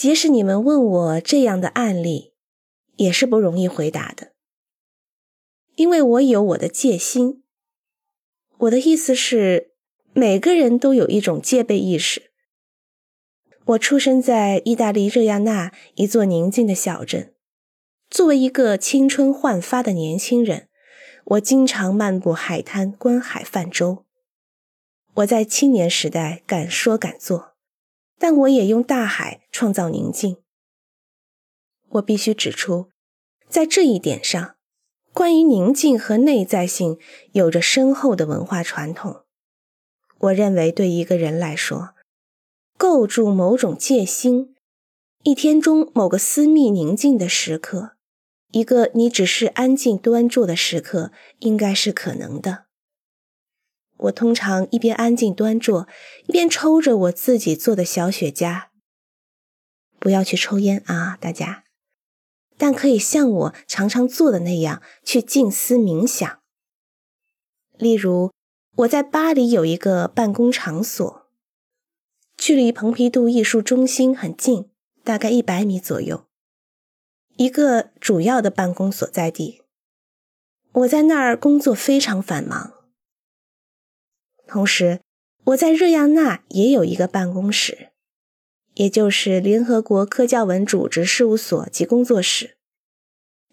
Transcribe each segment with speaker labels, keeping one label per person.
Speaker 1: 即使你们问我这样的案例，也是不容易回答的，因为我有我的戒心。我的意思是，每个人都有一种戒备意识。我出生在意大利热亚纳一座宁静的小镇，作为一个青春焕发的年轻人，我经常漫步海滩、观海泛舟。我在青年时代敢说敢做，但我也用大海创造宁静。我必须指出，在这一点上，关于宁静和内在性有着深厚的文化传统。我认为，对一个人来说，构筑某种戒心，一天中某个私密宁静的时刻，一个你只是安静端坐的时刻，应该是可能的。我通常一边安静端坐，一边抽着我自己做的小雪茄。不要去抽烟啊，大家！但可以像我常常做的那样去静思冥想。例如，我在巴黎有一个办公场所，距离蓬皮杜艺术中心很近，大概一百米左右，一个主要的办公所在地。我在那儿工作非常繁忙。同时，我在热亚纳也有一个办公室，也就是联合国科教文组织事务所及工作室。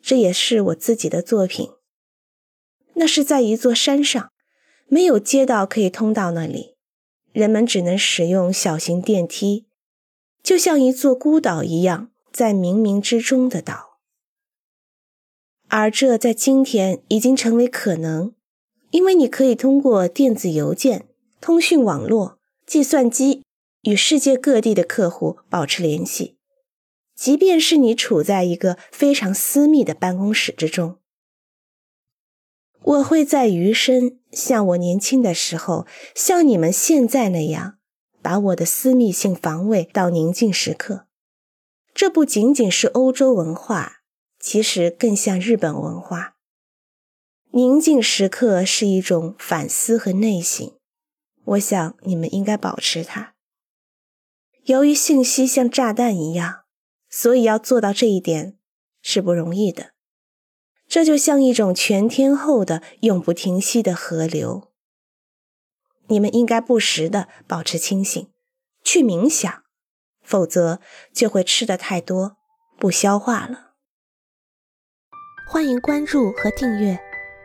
Speaker 1: 这也是我自己的作品。那是在一座山上，没有街道可以通到那里，人们只能使用小型电梯，就像一座孤岛一样，在冥冥之中的岛。而这在今天已经成为可能。因为你可以通过电子邮件、通讯网络、计算机与世界各地的客户保持联系，即便是你处在一个非常私密的办公室之中。我会在余生像我年轻的时候，像你们现在那样，把我的私密性防卫到宁静时刻。这不仅仅是欧洲文化，其实更像日本文化。宁静时刻是一种反思和内省，我想你们应该保持它。由于信息像炸弹一样，所以要做到这一点是不容易的。这就像一种全天候的、永不停息的河流。你们应该不时的保持清醒，去冥想，否则就会吃的太多，不消化了。欢迎关注和订阅。